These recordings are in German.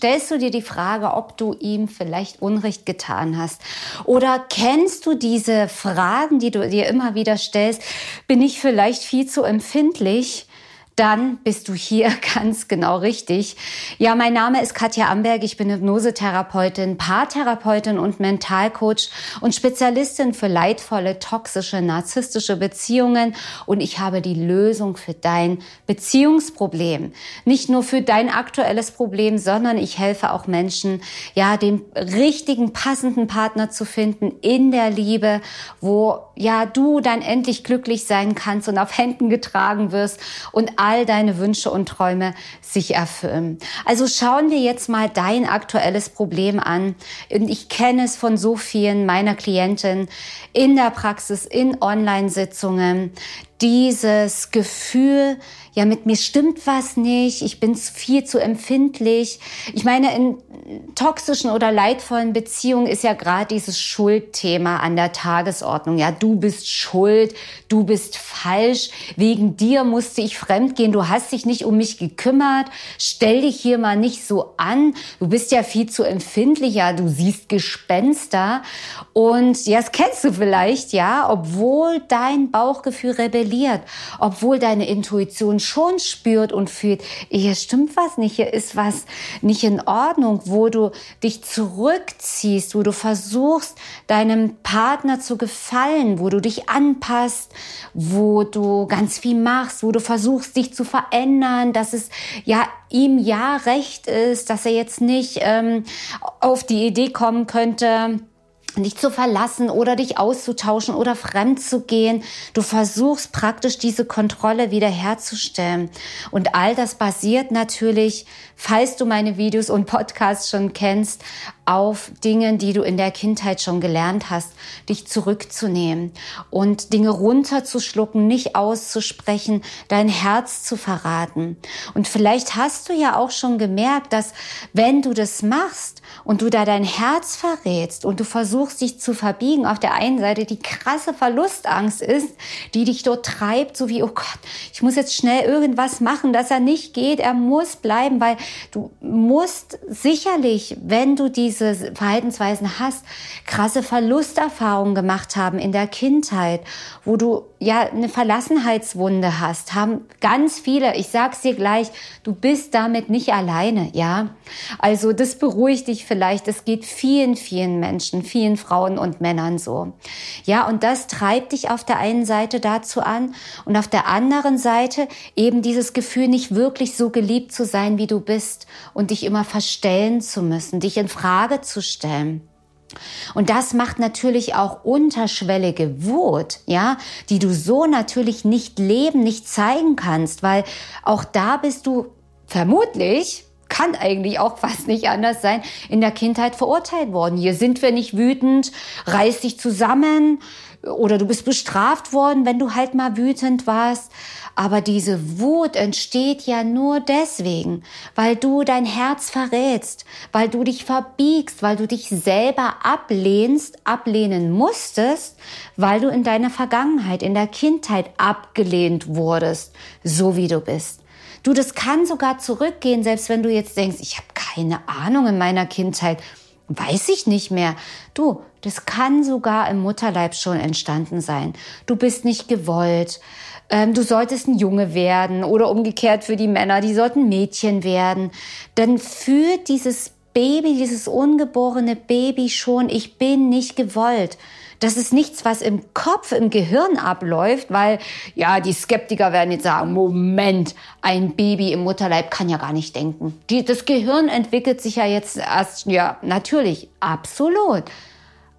Stellst du dir die Frage, ob du ihm vielleicht Unrecht getan hast? Oder kennst du diese Fragen, die du dir immer wieder stellst? Bin ich vielleicht viel zu empfindlich? Dann bist du hier ganz genau richtig. Ja, mein Name ist Katja Amberg. Ich bin Hypnosetherapeutin, Paartherapeutin und Mentalcoach und Spezialistin für leidvolle, toxische, narzisstische Beziehungen. Und ich habe die Lösung für dein Beziehungsproblem. Nicht nur für dein aktuelles Problem, sondern ich helfe auch Menschen, ja, den richtigen, passenden Partner zu finden in der Liebe, wo, ja, du dann endlich glücklich sein kannst und auf Händen getragen wirst und all deine Wünsche und Träume sich erfüllen. Also schauen wir jetzt mal dein aktuelles Problem an. Und ich kenne es von so vielen meiner Klienten in der Praxis, in Online-Sitzungen, dieses Gefühl, ja, mit mir stimmt was nicht, ich bin viel zu empfindlich. Ich meine, in toxischen oder leidvollen Beziehungen ist ja gerade dieses Schuldthema an der Tagesordnung. Ja, du bist schuld, du bist falsch, wegen dir musste ich fremdgehen, du hast dich nicht um mich gekümmert, stell dich hier mal nicht so an, du bist ja viel zu empfindlich, ja, du siehst Gespenster. Und ja, das kennst du vielleicht, ja, obwohl dein Bauchgefühl rebelliert, obwohl deine Intuition schon spürt und fühlt, hier stimmt was nicht, hier ist was nicht in Ordnung, wo du dich zurückziehst, wo du versuchst, deinem Partner zu gefallen, wo du dich anpasst, wo du ganz viel machst, wo du versuchst, dich zu verändern, dass es ja ihm ja recht ist, dass er jetzt nicht ähm, auf die Idee kommen könnte, dich zu verlassen oder dich auszutauschen oder fremd zu gehen. Du versuchst praktisch diese Kontrolle wiederherzustellen. Und all das basiert natürlich, falls du meine Videos und Podcasts schon kennst, auf Dingen, die du in der Kindheit schon gelernt hast, dich zurückzunehmen und Dinge runterzuschlucken, nicht auszusprechen, dein Herz zu verraten. Und vielleicht hast du ja auch schon gemerkt, dass wenn du das machst und du da dein Herz verrätst und du versuchst dich zu verbiegen, auf der einen Seite die krasse Verlustangst ist, die dich dort treibt, so wie, oh Gott, ich muss jetzt schnell irgendwas machen, dass er nicht geht, er muss bleiben, weil du musst sicherlich, wenn du diese diese Verhaltensweisen hast, krasse Verlusterfahrungen gemacht haben in der Kindheit, wo du ja eine Verlassenheitswunde hast, haben ganz viele, ich sag's dir gleich, du bist damit nicht alleine, ja? Also das beruhigt dich vielleicht, es geht vielen, vielen Menschen, vielen Frauen und Männern so. Ja, und das treibt dich auf der einen Seite dazu an und auf der anderen Seite eben dieses Gefühl, nicht wirklich so geliebt zu sein, wie du bist und dich immer verstellen zu müssen, dich in Frage Frage zu stellen. Und das macht natürlich auch unterschwellige Wut, ja, die du so natürlich nicht leben, nicht zeigen kannst, weil auch da bist du vermutlich kann eigentlich auch fast nicht anders sein, in der Kindheit verurteilt worden. Hier sind wir nicht wütend, reiß dich zusammen oder du bist bestraft worden, wenn du halt mal wütend warst. Aber diese Wut entsteht ja nur deswegen, weil du dein Herz verrätst, weil du dich verbiegst, weil du dich selber ablehnst, ablehnen musstest, weil du in deiner Vergangenheit, in der Kindheit abgelehnt wurdest, so wie du bist. Du, das kann sogar zurückgehen, selbst wenn du jetzt denkst, ich habe keine Ahnung in meiner Kindheit, weiß ich nicht mehr. Du, das kann sogar im Mutterleib schon entstanden sein. Du bist nicht gewollt ähm, du solltest ein Junge werden oder umgekehrt für die Männer, die sollten Mädchen werden, dann führt dieses Baby, dieses ungeborene Baby schon, ich bin nicht gewollt. Das ist nichts, was im Kopf, im Gehirn abläuft, weil ja, die Skeptiker werden jetzt sagen, Moment, ein Baby im Mutterleib kann ja gar nicht denken. Die, das Gehirn entwickelt sich ja jetzt erst, ja, natürlich, absolut.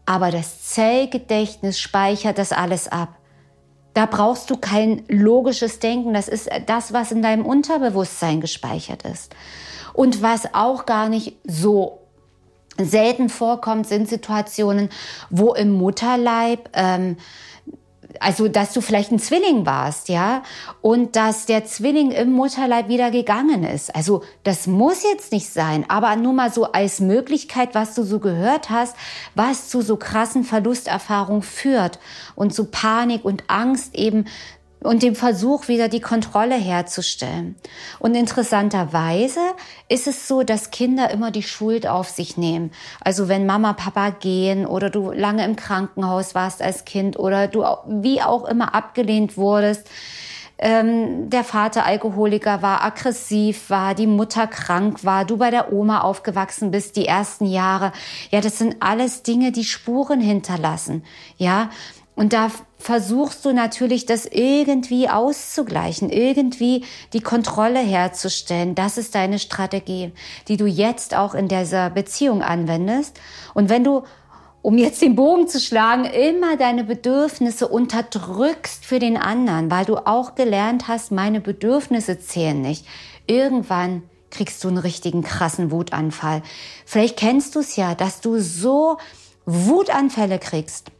Aber das Zellgedächtnis speichert das alles ab. Da brauchst du kein logisches Denken. Das ist das, was in deinem Unterbewusstsein gespeichert ist. Und was auch gar nicht so selten vorkommt, sind Situationen, wo im Mutterleib ähm, also dass du vielleicht ein Zwilling warst, ja, und dass der Zwilling im Mutterleib wieder gegangen ist. Also das muss jetzt nicht sein, aber nur mal so als Möglichkeit, was du so gehört hast, was zu so krassen Verlusterfahrungen führt und zu Panik und Angst eben und dem Versuch, wieder die Kontrolle herzustellen. Und interessanterweise ist es so, dass Kinder immer die Schuld auf sich nehmen. Also wenn Mama, Papa gehen oder du lange im Krankenhaus warst als Kind oder du wie auch immer abgelehnt wurdest, ähm, der Vater Alkoholiker war, aggressiv war, die Mutter krank war, du bei der Oma aufgewachsen bist, die ersten Jahre. Ja, das sind alles Dinge, die Spuren hinterlassen. Ja, und da versuchst du natürlich, das irgendwie auszugleichen, irgendwie die Kontrolle herzustellen. Das ist deine Strategie, die du jetzt auch in dieser Beziehung anwendest. Und wenn du, um jetzt den Bogen zu schlagen, immer deine Bedürfnisse unterdrückst für den anderen, weil du auch gelernt hast, meine Bedürfnisse zählen nicht. Irgendwann kriegst du einen richtigen krassen Wutanfall. Vielleicht kennst du es ja, dass du so Wutanfälle kriegst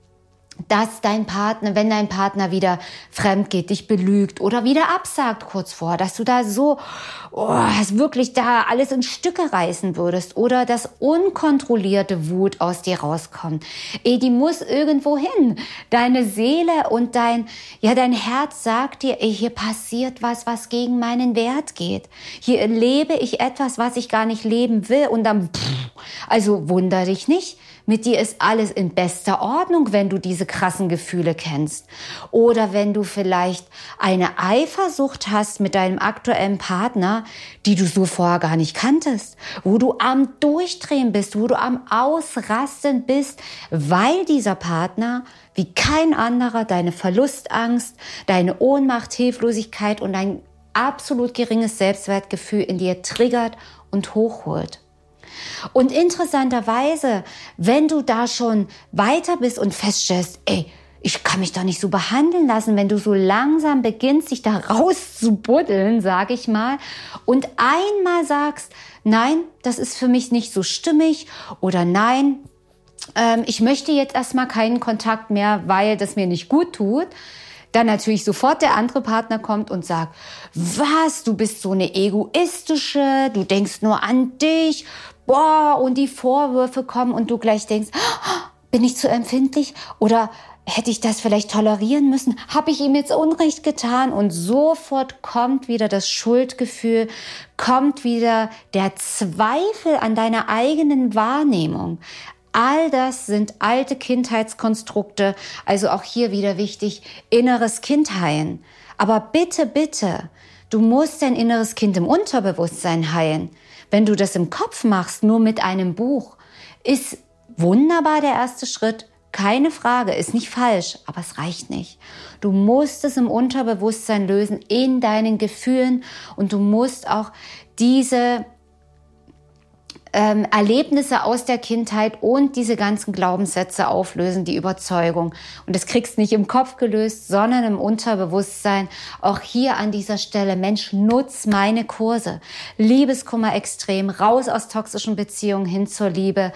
dass dein Partner, wenn dein Partner wieder fremd geht, dich belügt oder wieder absagt kurz vor, dass du da so oh, wirklich da alles in Stücke reißen würdest oder dass unkontrollierte Wut aus dir rauskommt. Ey, die muss irgendwo hin. Deine Seele und dein, ja, dein Herz sagt dir, ey, hier passiert was, was gegen meinen Wert geht. Hier lebe ich etwas, was ich gar nicht leben will und dann, pff, also wunder dich nicht mit dir ist alles in bester Ordnung, wenn du diese krassen Gefühle kennst. Oder wenn du vielleicht eine Eifersucht hast mit deinem aktuellen Partner, die du so vorher gar nicht kanntest, wo du am Durchdrehen bist, wo du am Ausrasten bist, weil dieser Partner wie kein anderer deine Verlustangst, deine Ohnmacht, Hilflosigkeit und dein absolut geringes Selbstwertgefühl in dir triggert und hochholt. Und interessanterweise, wenn du da schon weiter bist und feststellst, ey, ich kann mich doch nicht so behandeln lassen, wenn du so langsam beginnst, dich da rauszubuddeln, sag ich mal, und einmal sagst, nein, das ist für mich nicht so stimmig oder nein, ähm, ich möchte jetzt erstmal keinen Kontakt mehr, weil das mir nicht gut tut, dann natürlich sofort der andere Partner kommt und sagt, was, du bist so eine egoistische, du denkst nur an dich, boah, und die Vorwürfe kommen und du gleich denkst, bin ich zu empfindlich oder hätte ich das vielleicht tolerieren müssen? Habe ich ihm jetzt Unrecht getan? Und sofort kommt wieder das Schuldgefühl, kommt wieder der Zweifel an deiner eigenen Wahrnehmung. All das sind alte Kindheitskonstrukte, also auch hier wieder wichtig, inneres Kind heilen. Aber bitte, bitte, du musst dein inneres Kind im Unterbewusstsein heilen. Wenn du das im Kopf machst, nur mit einem Buch, ist wunderbar der erste Schritt. Keine Frage, ist nicht falsch, aber es reicht nicht. Du musst es im Unterbewusstsein lösen, in deinen Gefühlen und du musst auch diese ähm, Erlebnisse aus der Kindheit und diese ganzen Glaubenssätze auflösen, die Überzeugung. Und das kriegst nicht im Kopf gelöst, sondern im Unterbewusstsein. Auch hier an dieser Stelle, Mensch, nutz meine Kurse. Liebeskummer extrem, raus aus toxischen Beziehungen hin zur Liebe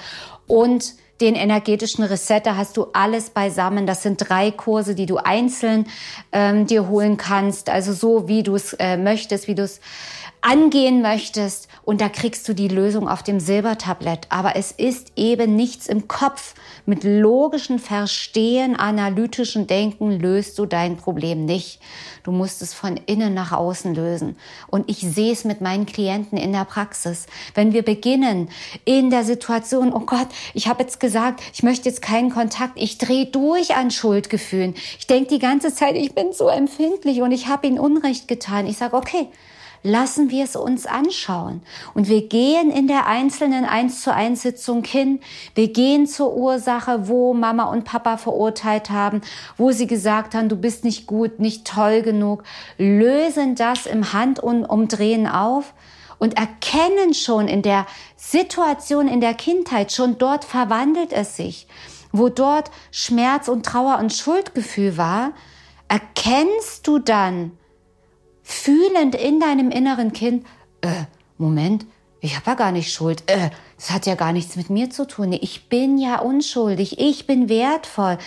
und den energetischen Reset, da hast du alles beisammen. Das sind drei Kurse, die du einzeln ähm, dir holen kannst. Also so, wie du es äh, möchtest, wie du es angehen möchtest und da kriegst du die Lösung auf dem Silbertablett. Aber es ist eben nichts im Kopf. Mit logischem Verstehen, analytischen Denken löst du dein Problem nicht. Du musst es von innen nach außen lösen. Und ich sehe es mit meinen Klienten in der Praxis. Wenn wir beginnen in der Situation, oh Gott, ich habe jetzt gesagt, ich möchte jetzt keinen Kontakt, ich drehe durch an Schuldgefühlen. Ich denke die ganze Zeit, ich bin so empfindlich und ich habe ihnen Unrecht getan. Ich sage, okay, lassen wir es uns anschauen. Und wir gehen in der einzelnen 1 zu 1 Sitzung hin. Wir gehen zur Ursache, wo Mama und Papa verurteilt haben, wo sie gesagt haben, du bist nicht gut, nicht toll genug, lösen das im Handumdrehen auf und erkennen schon in der Situation in der Kindheit, schon dort verwandelt es sich, wo dort Schmerz und Trauer und Schuldgefühl war, erkennst du dann fühlend in deinem inneren Kind, äh, Moment, ich habe ja gar nicht Schuld, äh, das hat ja gar nichts mit mir zu tun. Ich bin ja unschuldig, ich bin wertvoll.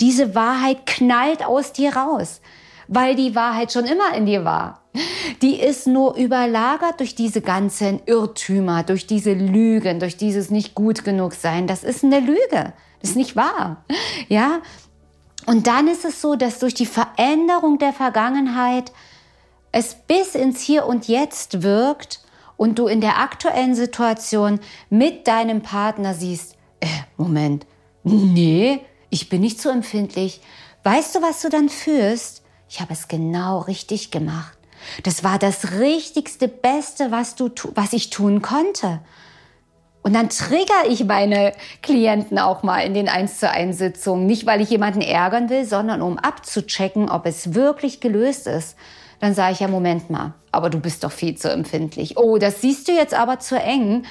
Diese Wahrheit knallt aus dir raus, weil die Wahrheit schon immer in dir war. Die ist nur überlagert durch diese ganzen Irrtümer, durch diese Lügen, durch dieses nicht gut genug sein. Das ist eine Lüge. Das ist nicht wahr. Ja? Und dann ist es so, dass durch die Veränderung der Vergangenheit es bis ins Hier und Jetzt wirkt und du in der aktuellen Situation mit deinem Partner siehst, äh, Moment, nee, ich bin nicht so empfindlich. Weißt du, was du dann fühlst? Ich habe es genau richtig gemacht. Das war das richtigste, beste, was du, was ich tun konnte. Und dann trigger ich meine Klienten auch mal in den 1 zu 1 Sitzungen. Nicht, weil ich jemanden ärgern will, sondern um abzuchecken, ob es wirklich gelöst ist. Dann sage ich ja, Moment mal, aber du bist doch viel zu empfindlich. Oh, das siehst du jetzt aber zu eng.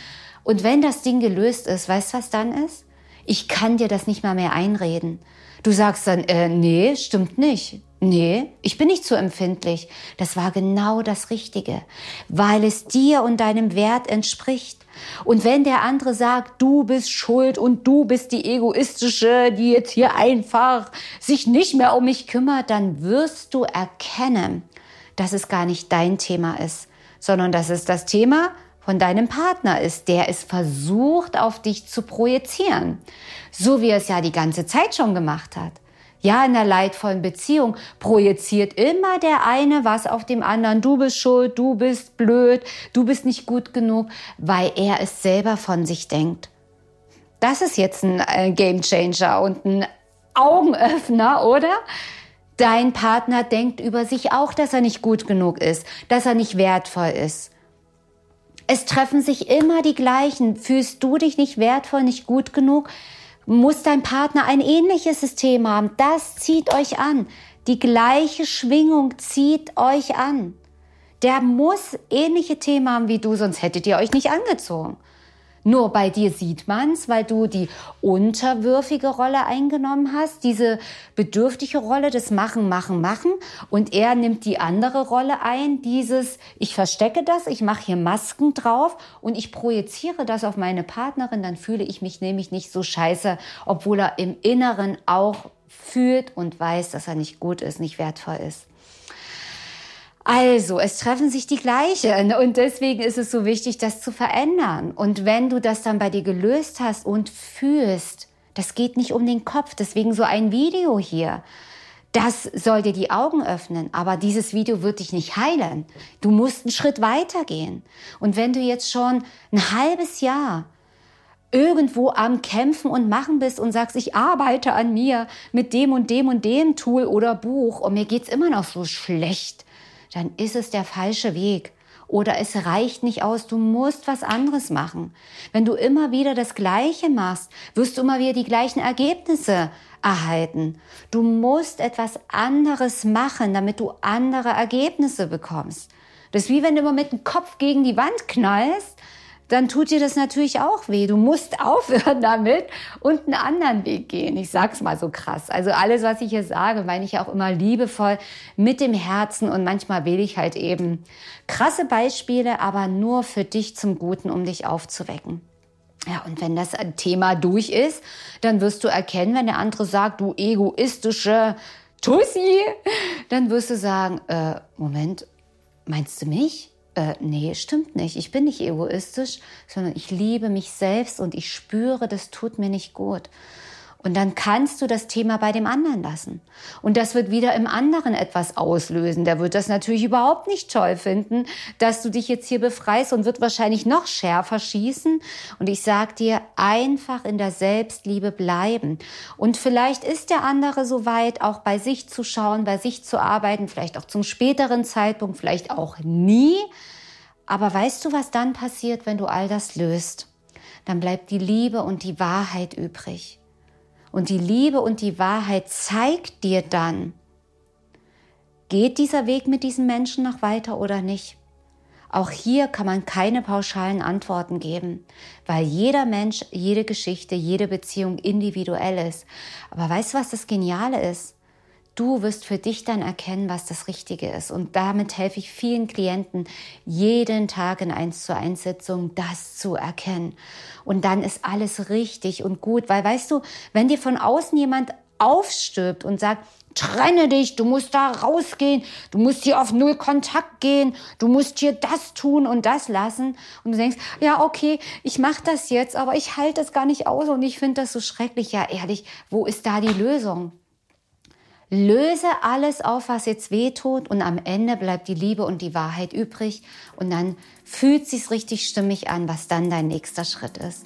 Und wenn das Ding gelöst ist, weißt du, was dann ist? Ich kann dir das nicht mal mehr einreden. Du sagst dann, äh, nee, stimmt nicht. Nee, ich bin nicht zu empfindlich. Das war genau das Richtige, weil es dir und deinem Wert entspricht. Und wenn der andere sagt, du bist schuld und du bist die egoistische, die jetzt hier einfach sich nicht mehr um mich kümmert, dann wirst du erkennen, dass es gar nicht dein Thema ist, sondern dass es das Thema von deinem Partner ist, der es versucht, auf dich zu projizieren. So wie er es ja die ganze Zeit schon gemacht hat. Ja, in einer leidvollen Beziehung projiziert immer der eine was auf dem anderen. Du bist schuld, du bist blöd, du bist nicht gut genug, weil er es selber von sich denkt. Das ist jetzt ein äh, Game Changer und ein Augenöffner, oder? Dein Partner denkt über sich auch, dass er nicht gut genug ist, dass er nicht wertvoll ist. Es treffen sich immer die gleichen. Fühlst du dich nicht wertvoll, nicht gut genug? muss dein Partner ein ähnliches System haben. Das zieht euch an. Die gleiche Schwingung zieht euch an. Der muss ähnliche Themen haben wie du, sonst hättet ihr euch nicht angezogen. Nur bei dir sieht man's, weil du die unterwürfige Rolle eingenommen hast, diese bedürftige Rolle des Machen, Machen, Machen. Und er nimmt die andere Rolle ein, dieses, ich verstecke das, ich mache hier Masken drauf und ich projiziere das auf meine Partnerin, dann fühle ich mich nämlich nicht so scheiße, obwohl er im Inneren auch fühlt und weiß, dass er nicht gut ist, nicht wertvoll ist. Also, es treffen sich die gleichen und deswegen ist es so wichtig, das zu verändern. Und wenn du das dann bei dir gelöst hast und fühlst, das geht nicht um den Kopf, deswegen so ein Video hier. Das soll dir die Augen öffnen, aber dieses Video wird dich nicht heilen. Du musst einen Schritt weiter gehen. Und wenn du jetzt schon ein halbes Jahr irgendwo am Kämpfen und Machen bist und sagst, ich arbeite an mir mit dem und dem und dem Tool oder Buch und mir geht's immer noch so schlecht, dann ist es der falsche Weg. Oder es reicht nicht aus, du musst was anderes machen. Wenn du immer wieder das Gleiche machst, wirst du immer wieder die gleichen Ergebnisse erhalten. Du musst etwas anderes machen, damit du andere Ergebnisse bekommst. Das ist wie wenn du immer mit dem Kopf gegen die Wand knallst dann tut dir das natürlich auch weh. Du musst aufhören damit und einen anderen Weg gehen. Ich sag's mal so krass. Also alles, was ich hier sage, meine ich auch immer liebevoll mit dem Herzen und manchmal will ich halt eben krasse Beispiele, aber nur für dich zum Guten, um dich aufzuwecken. Ja, und wenn das Thema durch ist, dann wirst du erkennen, wenn der andere sagt, du egoistische Tussi, dann wirst du sagen, äh, Moment, meinst du mich? Äh, nee, stimmt nicht. Ich bin nicht egoistisch, sondern ich liebe mich selbst und ich spüre, das tut mir nicht gut. Und dann kannst du das Thema bei dem anderen lassen. Und das wird wieder im anderen etwas auslösen. Der wird das natürlich überhaupt nicht toll finden, dass du dich jetzt hier befreist und wird wahrscheinlich noch schärfer schießen. Und ich sag dir, einfach in der Selbstliebe bleiben. Und vielleicht ist der andere so weit, auch bei sich zu schauen, bei sich zu arbeiten, vielleicht auch zum späteren Zeitpunkt, vielleicht auch nie Aber weißt du, was dann passiert, wenn du all das löst? Dann bleibt die Liebe und die Wahrheit übrig. Und die Liebe und die Wahrheit zeigt dir dann, geht dieser Weg mit diesem Menschen noch weiter oder nicht. Auch hier kann man keine pauschalen Antworten geben, weil jeder Mensch, jede Geschichte, jede Beziehung individuell ist. Aber weißt du, was das Geniale ist? Du wirst für dich dann erkennen, was das Richtige ist. Und damit helfe ich vielen Klienten jeden Tag in 1 zu 1 Sitzungen, das zu erkennen. Und dann ist alles richtig und gut, weil weißt du, wenn dir von außen jemand aufstirbt und sagt, trenne dich, du musst da rausgehen, du musst hier auf Null Kontakt gehen, du musst hier das tun und das lassen. Und du denkst, ja, okay, ich mache das jetzt, aber ich halte das gar nicht aus und ich finde das so schrecklich. Ja, ehrlich, wo ist da die Lösung? Löse alles auf, was jetzt weh tut und am Ende bleibt die Liebe und die Wahrheit übrig und dann fühlt sich's richtig stimmig an, was dann dein nächster Schritt ist.